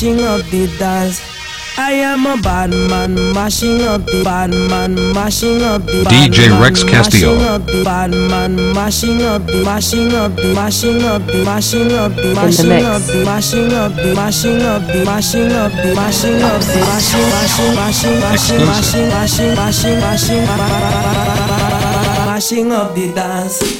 mashing up the dance. I am a bad man mashing up the bad man mashing up the DJ Rex Castillo. Bad man mashing up the mashing up the mashing up the mashing up the mashing up the mashing up the mashing up the mashing up the mashing up the mashing mashing mashing mashing mashing mashing mashing mashing mashing up the dance.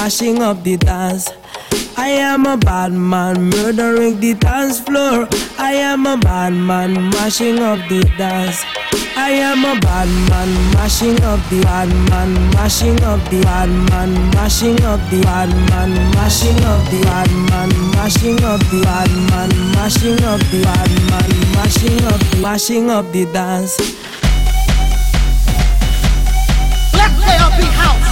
Mashing up the dance. I am a bad man murdering the dance floor. I am a bad man mashing up the dance. I am a bad man, mashing up the bad man, mashing up the bad man, mashing up the bad man, mashing up the bad man, mashing up the bad man, mashing up the bad man, mashing up, mashing up the dance. Black Player Beat House.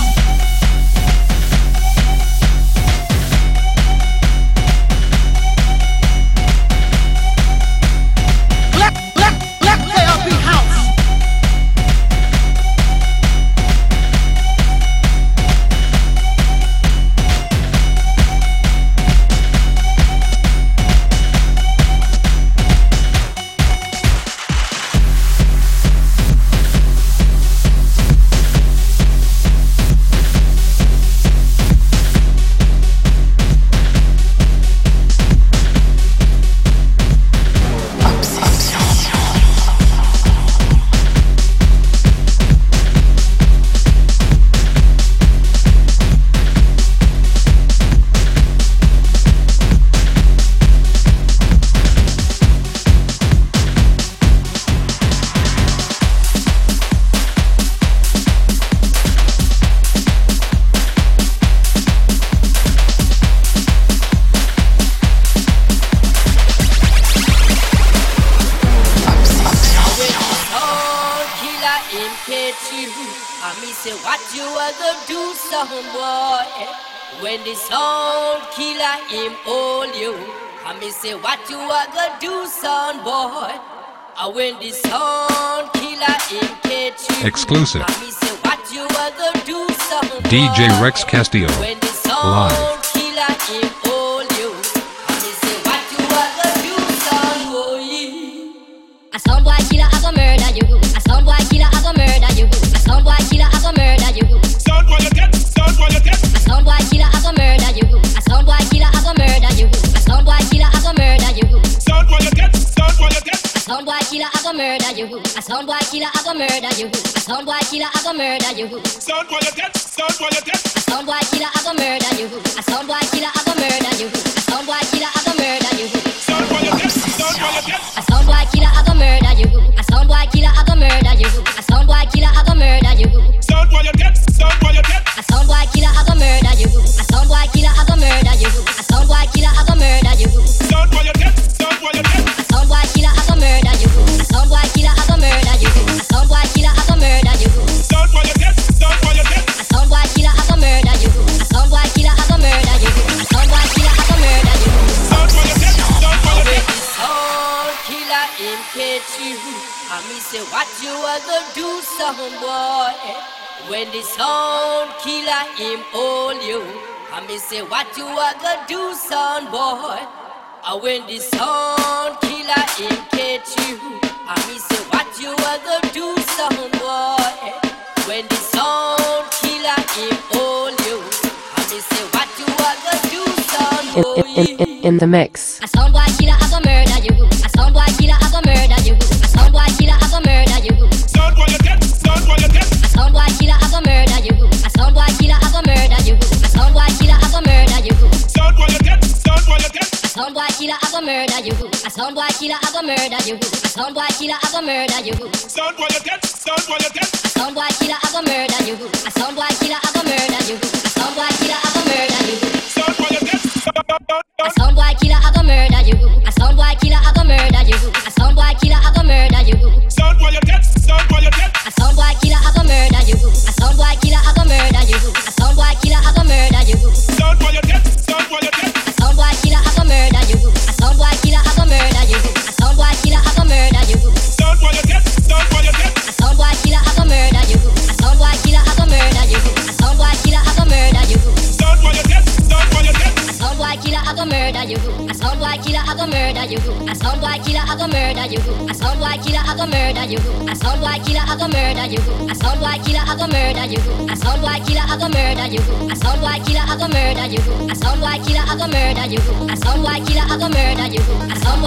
I me say what you are gonna do, son boy. I when the sound killer in catch Exclusive. I me say what you are gonna do, son boy. DJ Rex Castillo. Live. A sound boy killer, I go murder you. A sound boy killer, I go murder you. A sound boy killer, I go murder you. Sound boy you get, sound boy you get. A sound boy killer, I go murder you. A sound boy killer, I go murder you. A sound boy killer. sound boy killer, I go murder you. A sound boy killer, I go murder you. A sound boy killer, I go murder you. Sound boy, dead. Sound boy, dead. A sound boy killer, I go murder you. A sound boy killer, I go murder you. A sound boy killer, I go murder you. Sound boy, dead. Sound boy, dead. A sound boy killer, I go murder you. A sound boy killer, I go murder you. A sound boy killer, I go murder you. Sound boy, you dead. Sound boy, you dead. A sound boy killer, I go murder you. A sound boy killer, I go murder you. A sound boy killer, I go murder you. Sound boy, you dead. Sound boy, you dead. What you are gonna do, some boy. When the sound killer him hold you. And me say what you are gonna do, son boy. And when the sound killer him catch you. And me say what you are gonna do, son boy. When the sound killer him hold you. And me say what you are gonna do, son in, boy. in, in, in the mix. A sound boy killer, I go murder you. A sound boy killer, I go murder you. A sound boy killer, I go murder. Sound boy you get, sound boy you get. A murder you I don't like I have a murder you sound boy killer, have a murder you I go murder you. I don't like I have a murder you sound boy killer, have a murder you Stand while you get, stand while you get. Soundboy killer, I go murder you. A sound murder you. A sound boy killer, I go murder you. A sound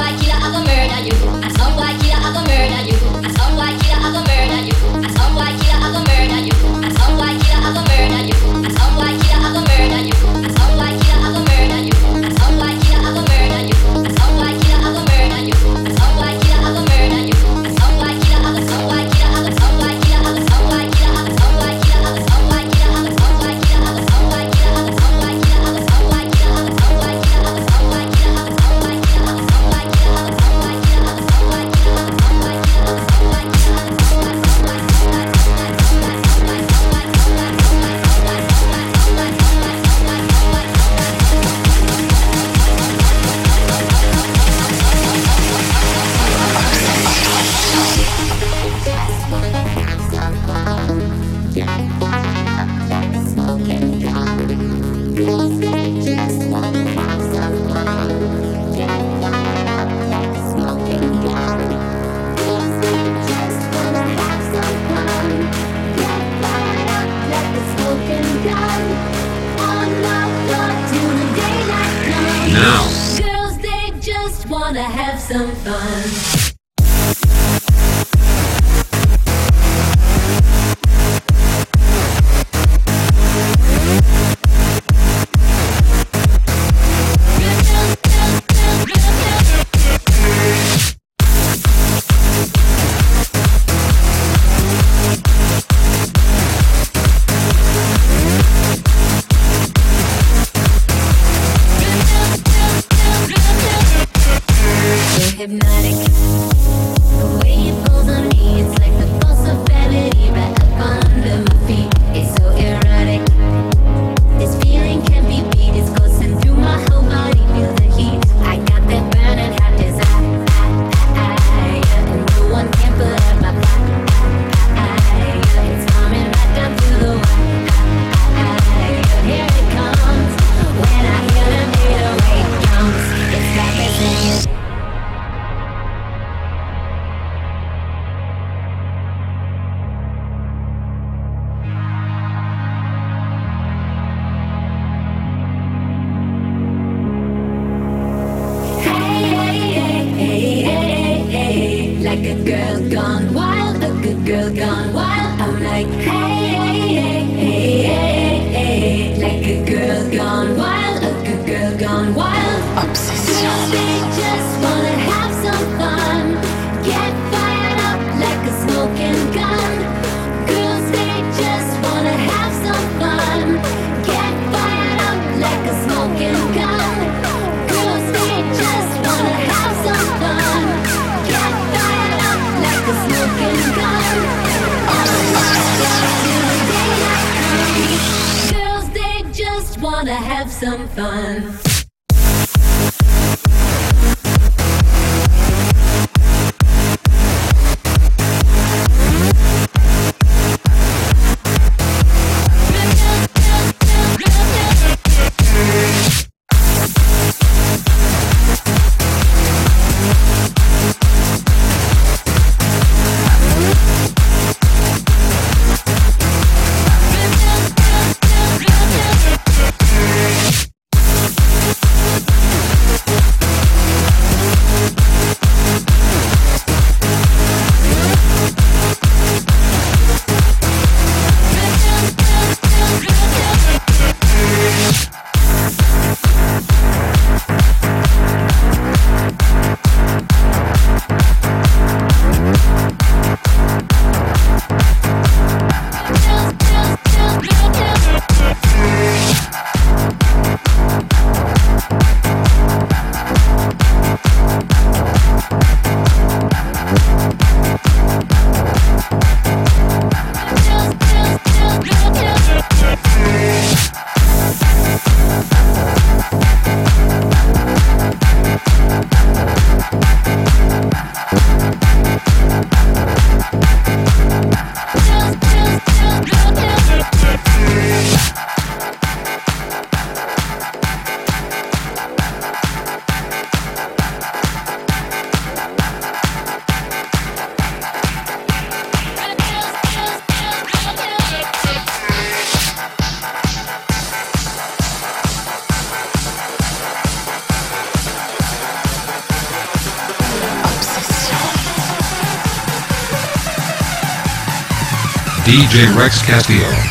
DJ Rex Castillo.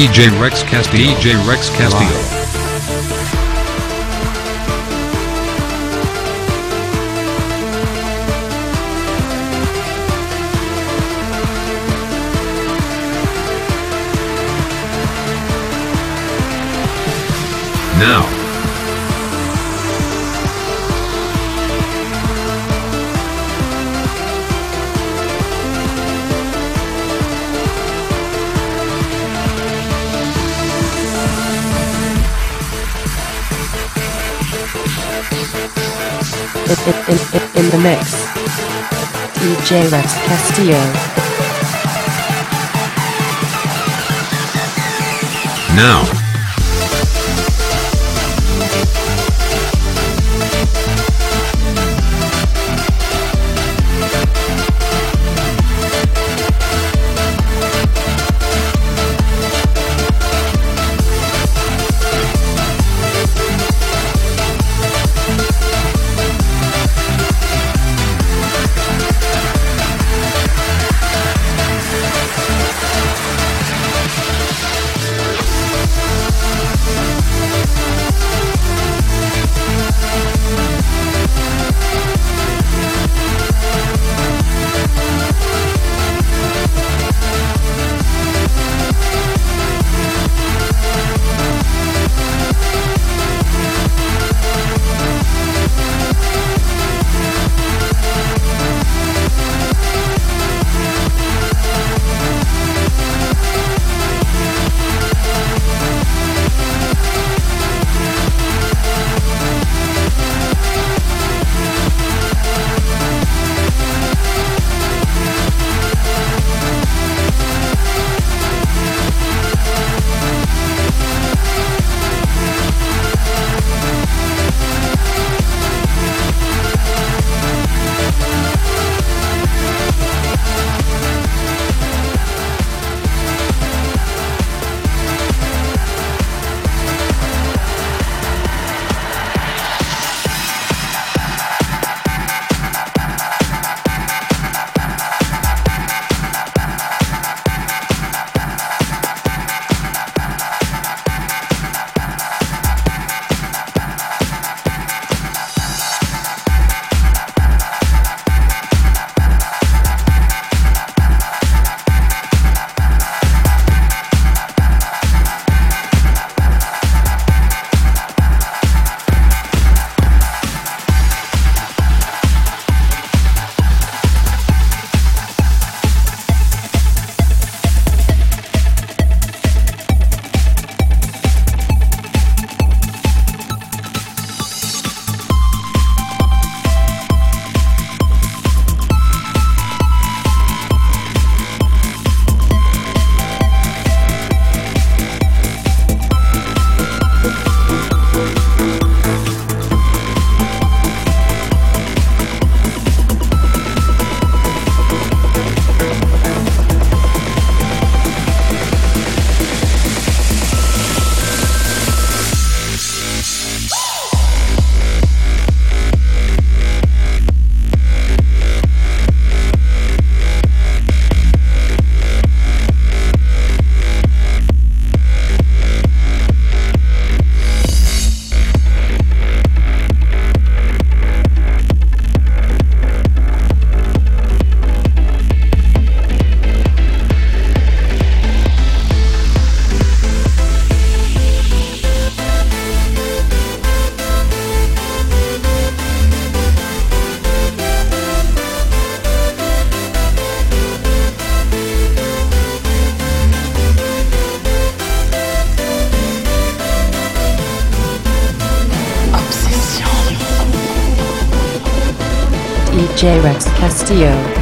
DJ Rex Castillo. DJ Rex Castillo. Now. In, in, in, the mix. DJ Rex Castillo. Now.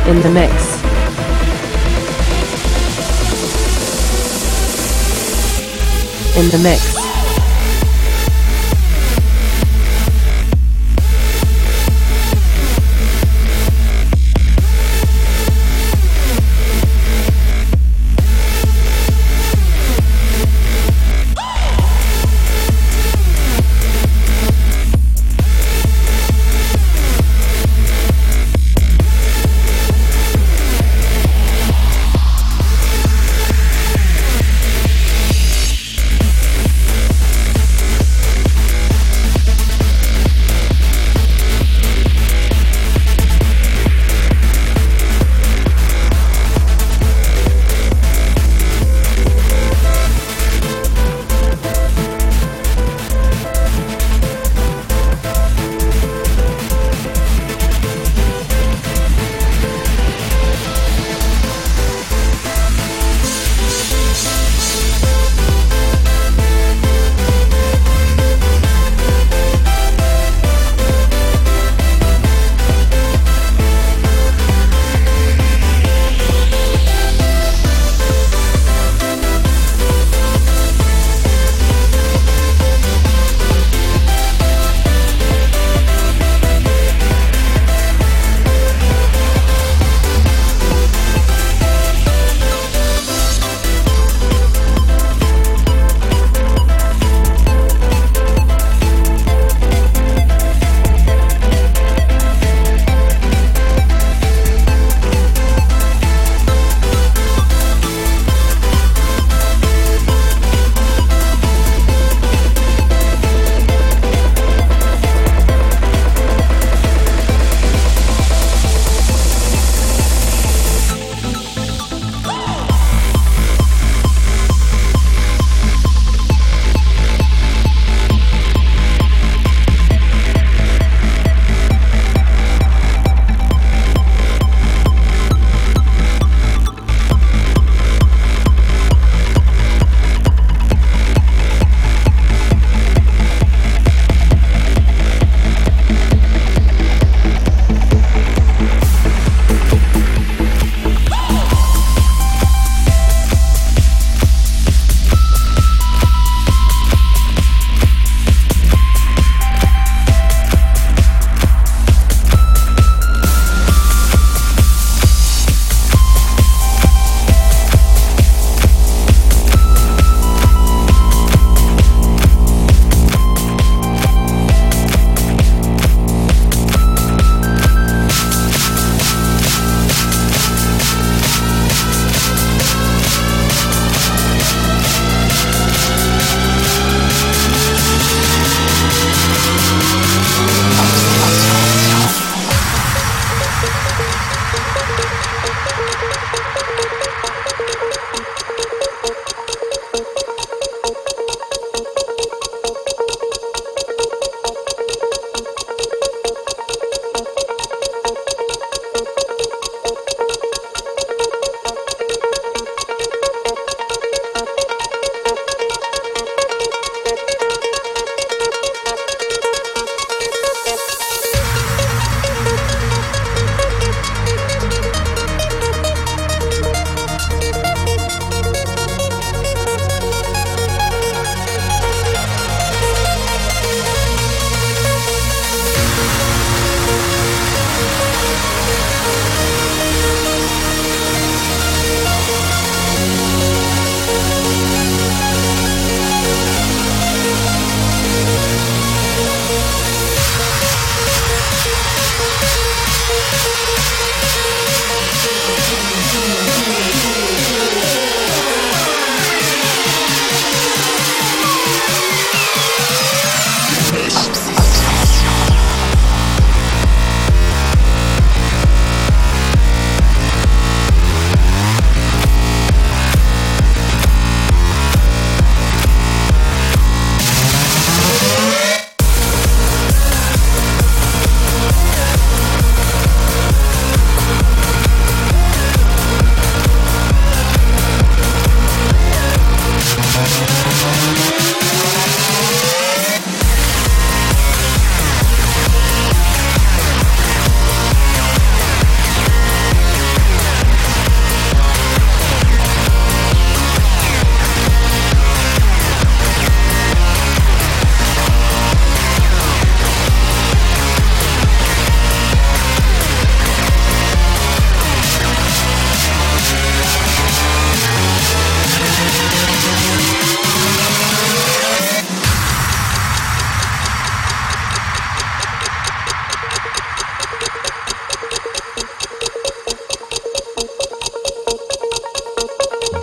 In the mix.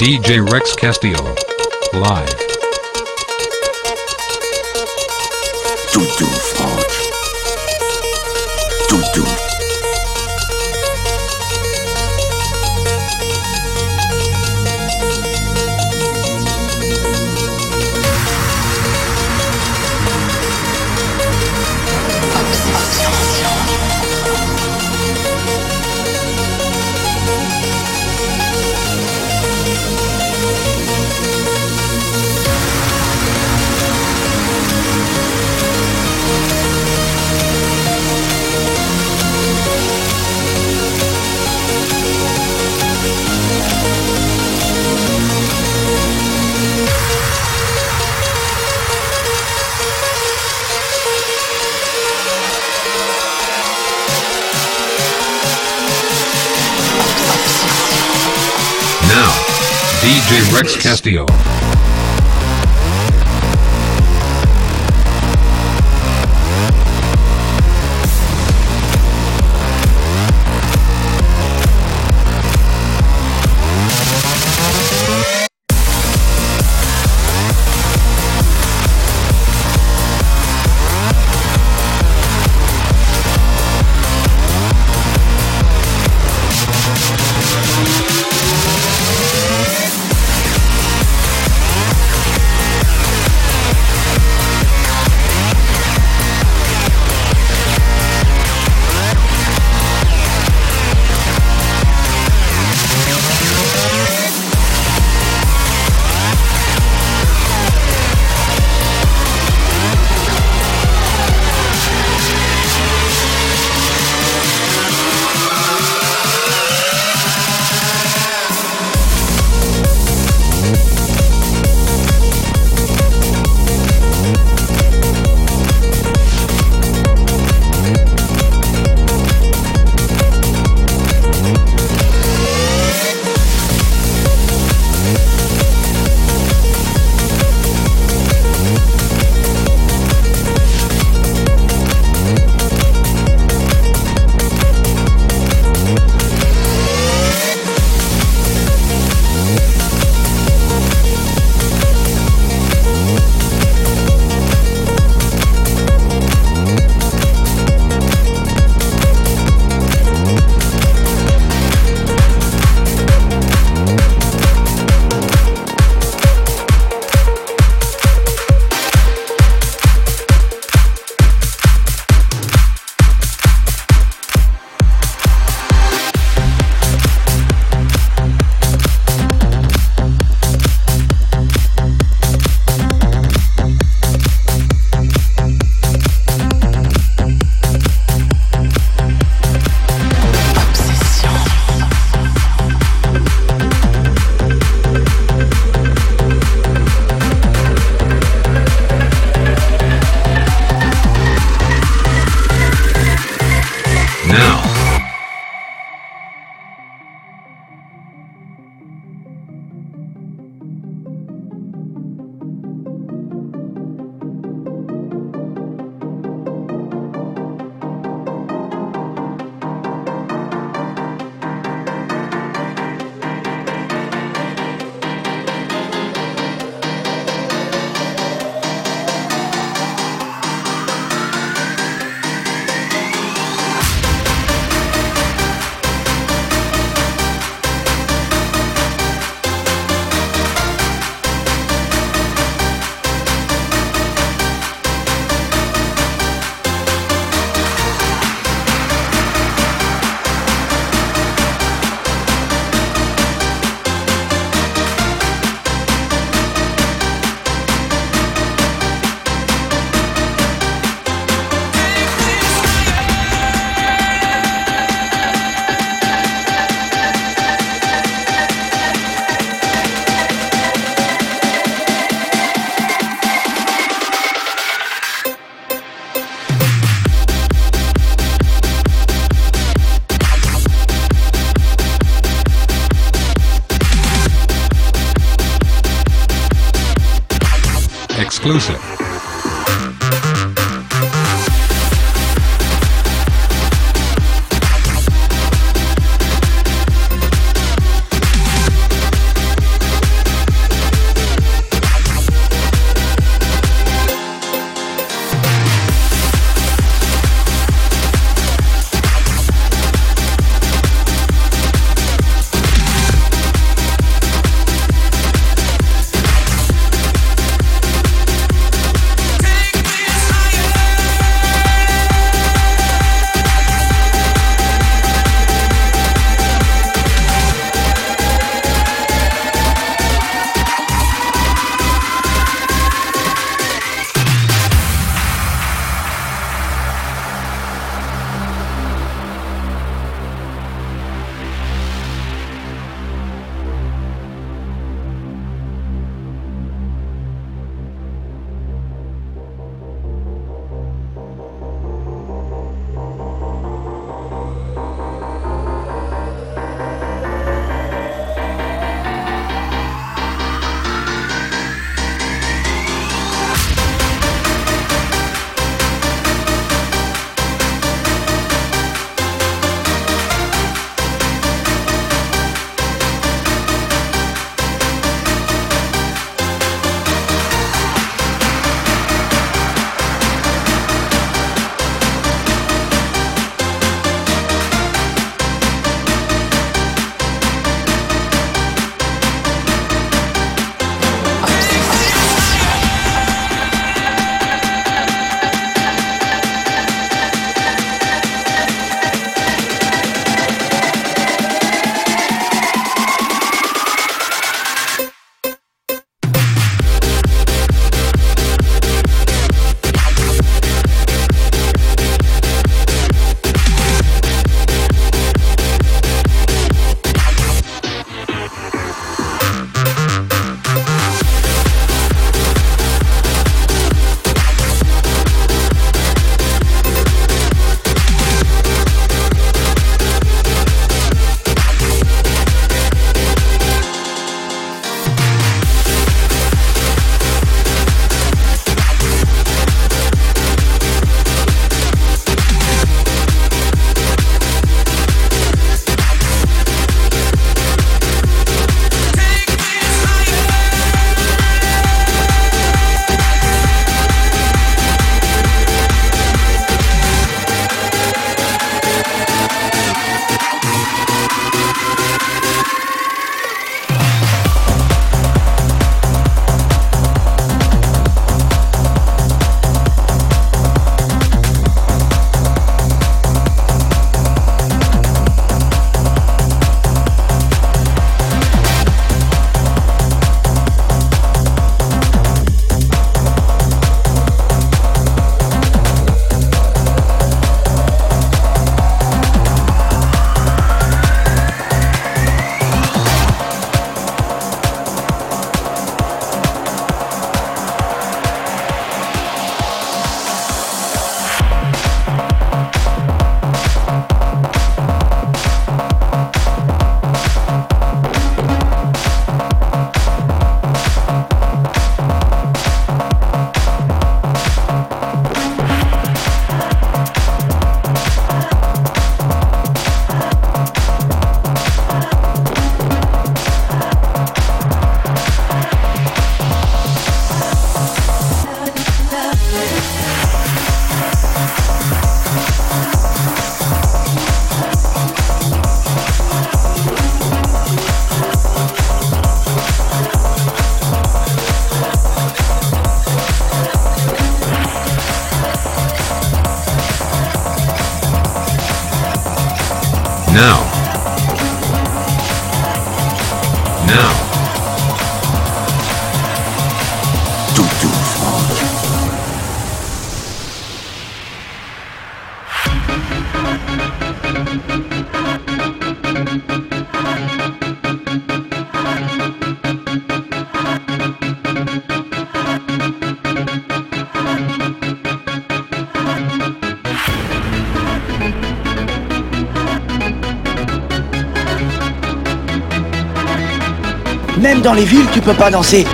DJ Rex Castillo. Live. Tutu, Franck. Tutu. Now, Rex Castillo. Exclusive. dans les villes, tu peux pas danser.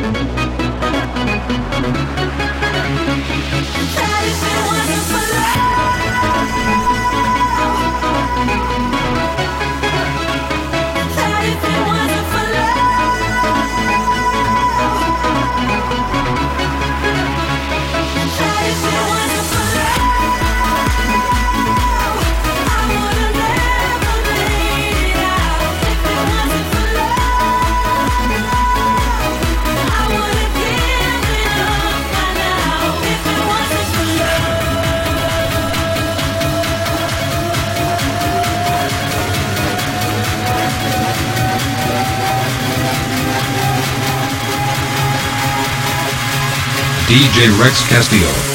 DJ Rex Castillo.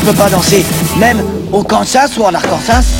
tu peux pas danser, même au Kansas ou en Arkansas.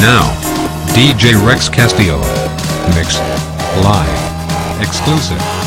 Now, DJ Rex Castillo. Mix. Live. Exclusive.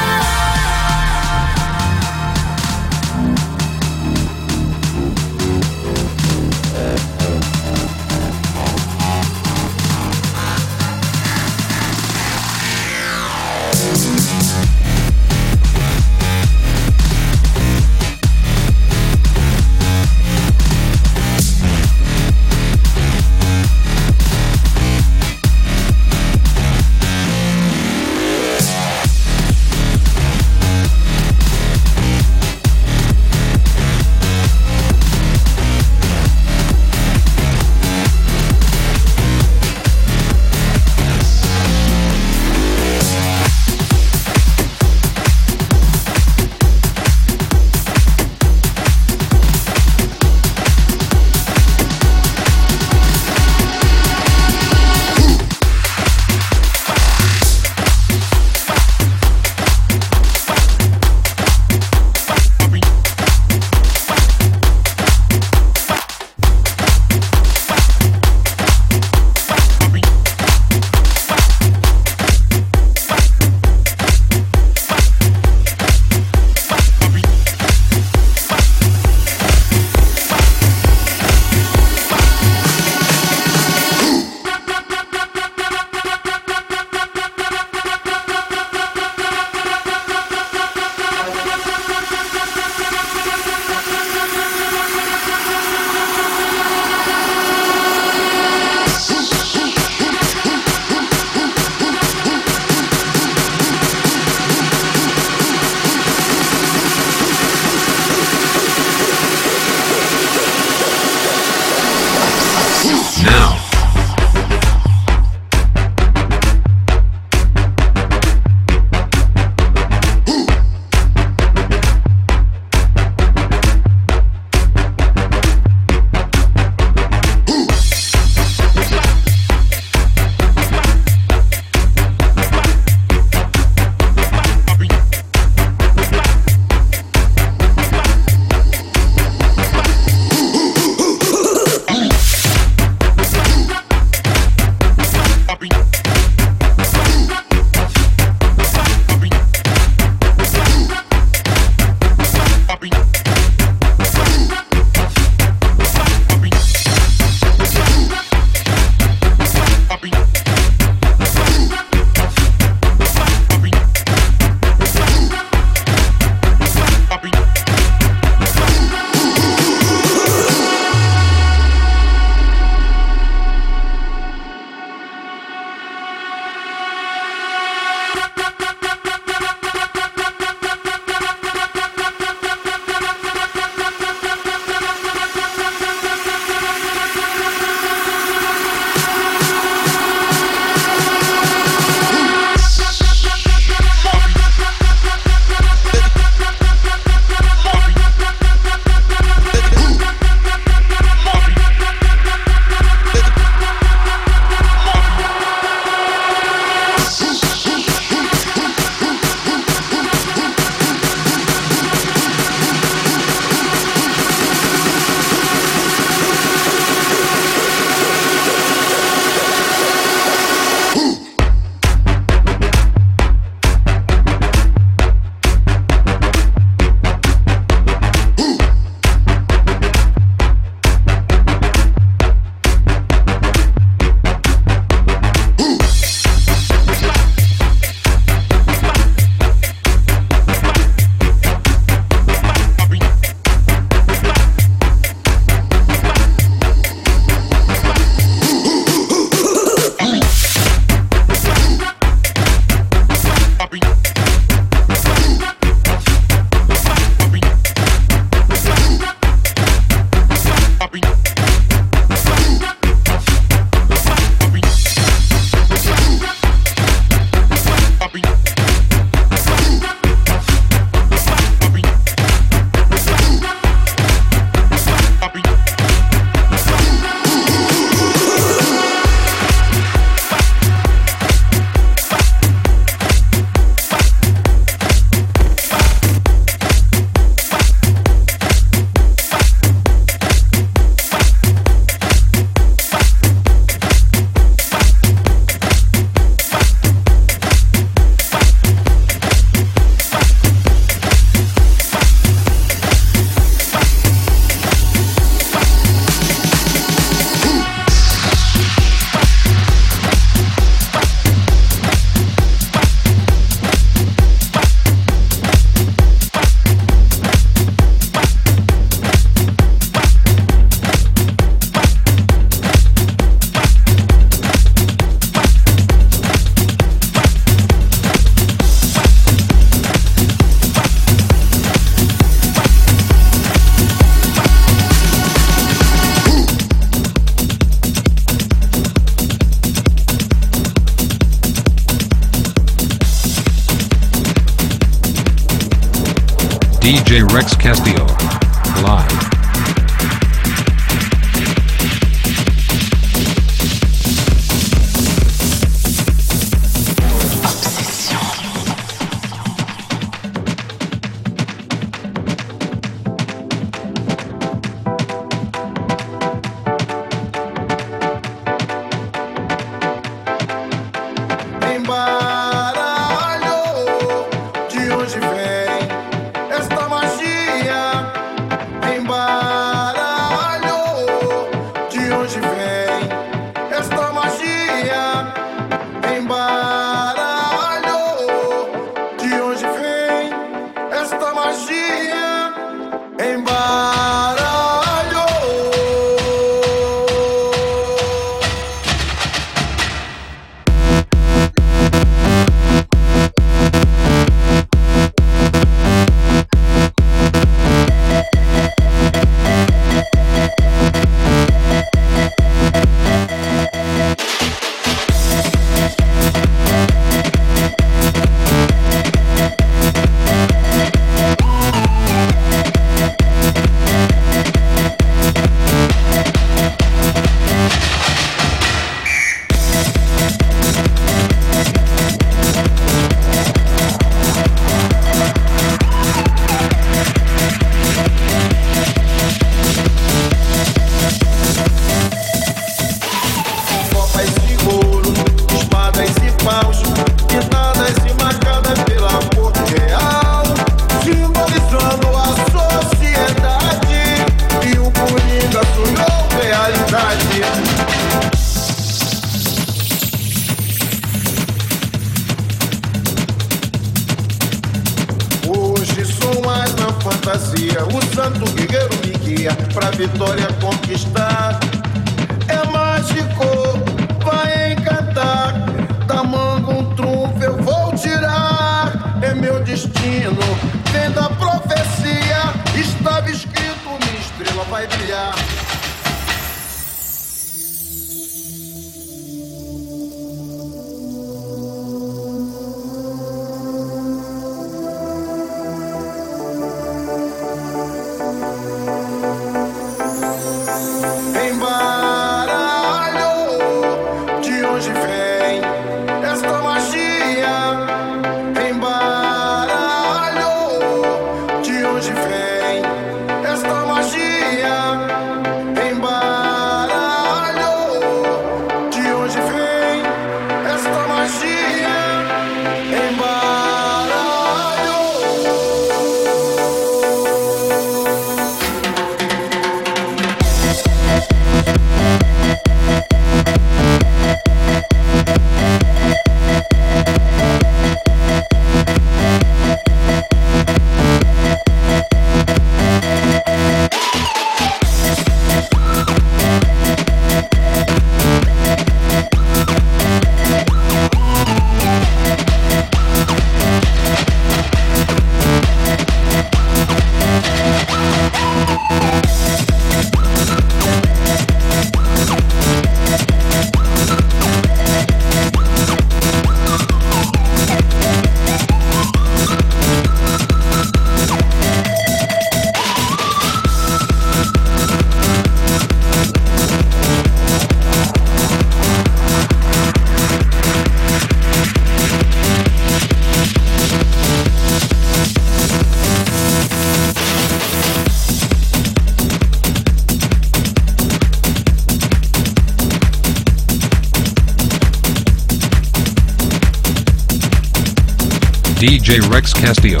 DJ Rex Castillo.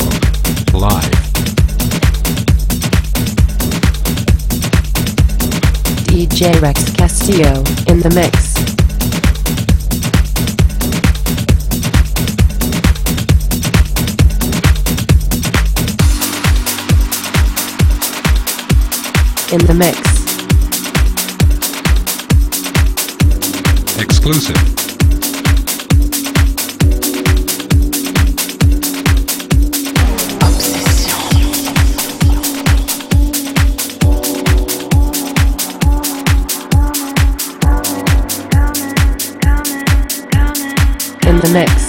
Live. DJ Rex Castillo in the mix. In the mix. Exclusive. mix.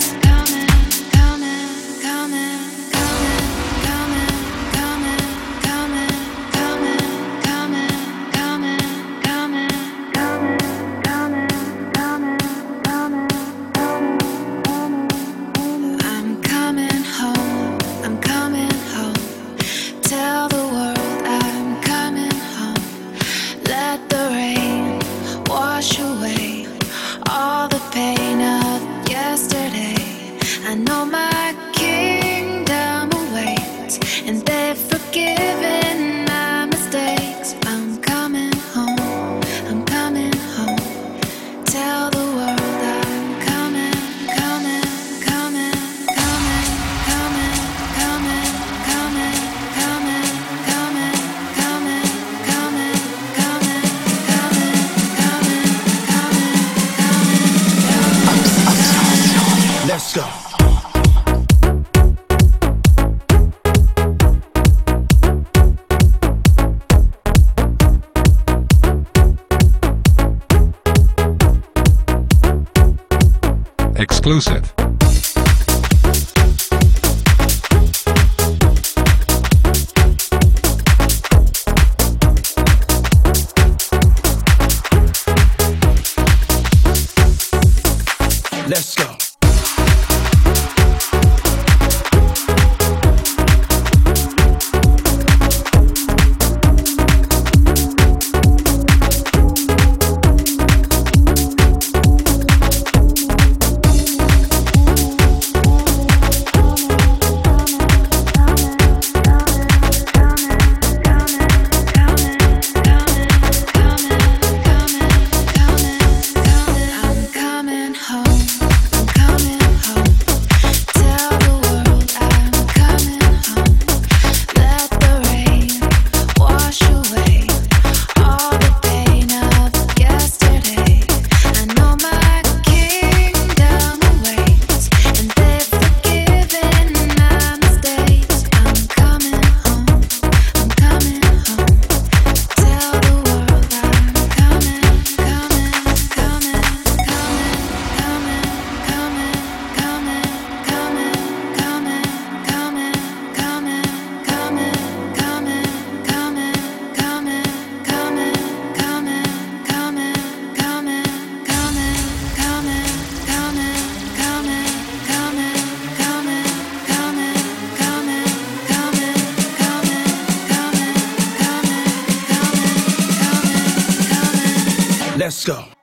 Let's go.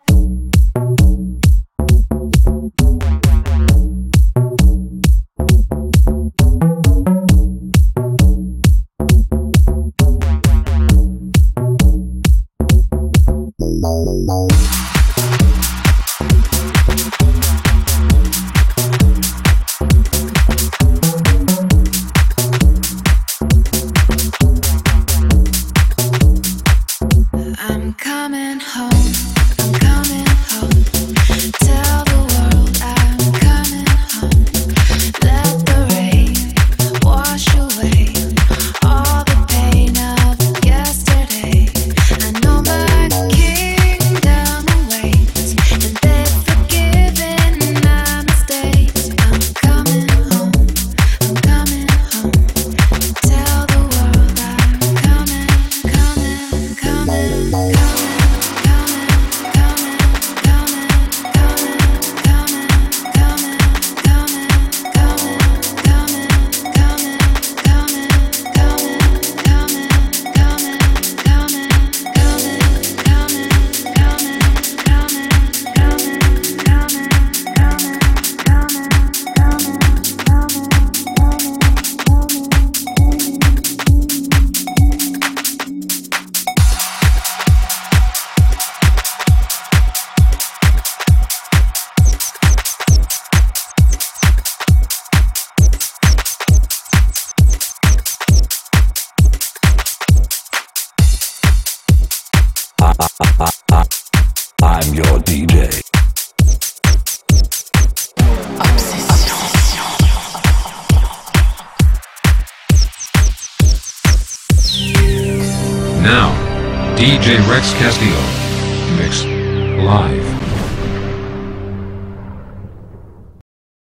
Now,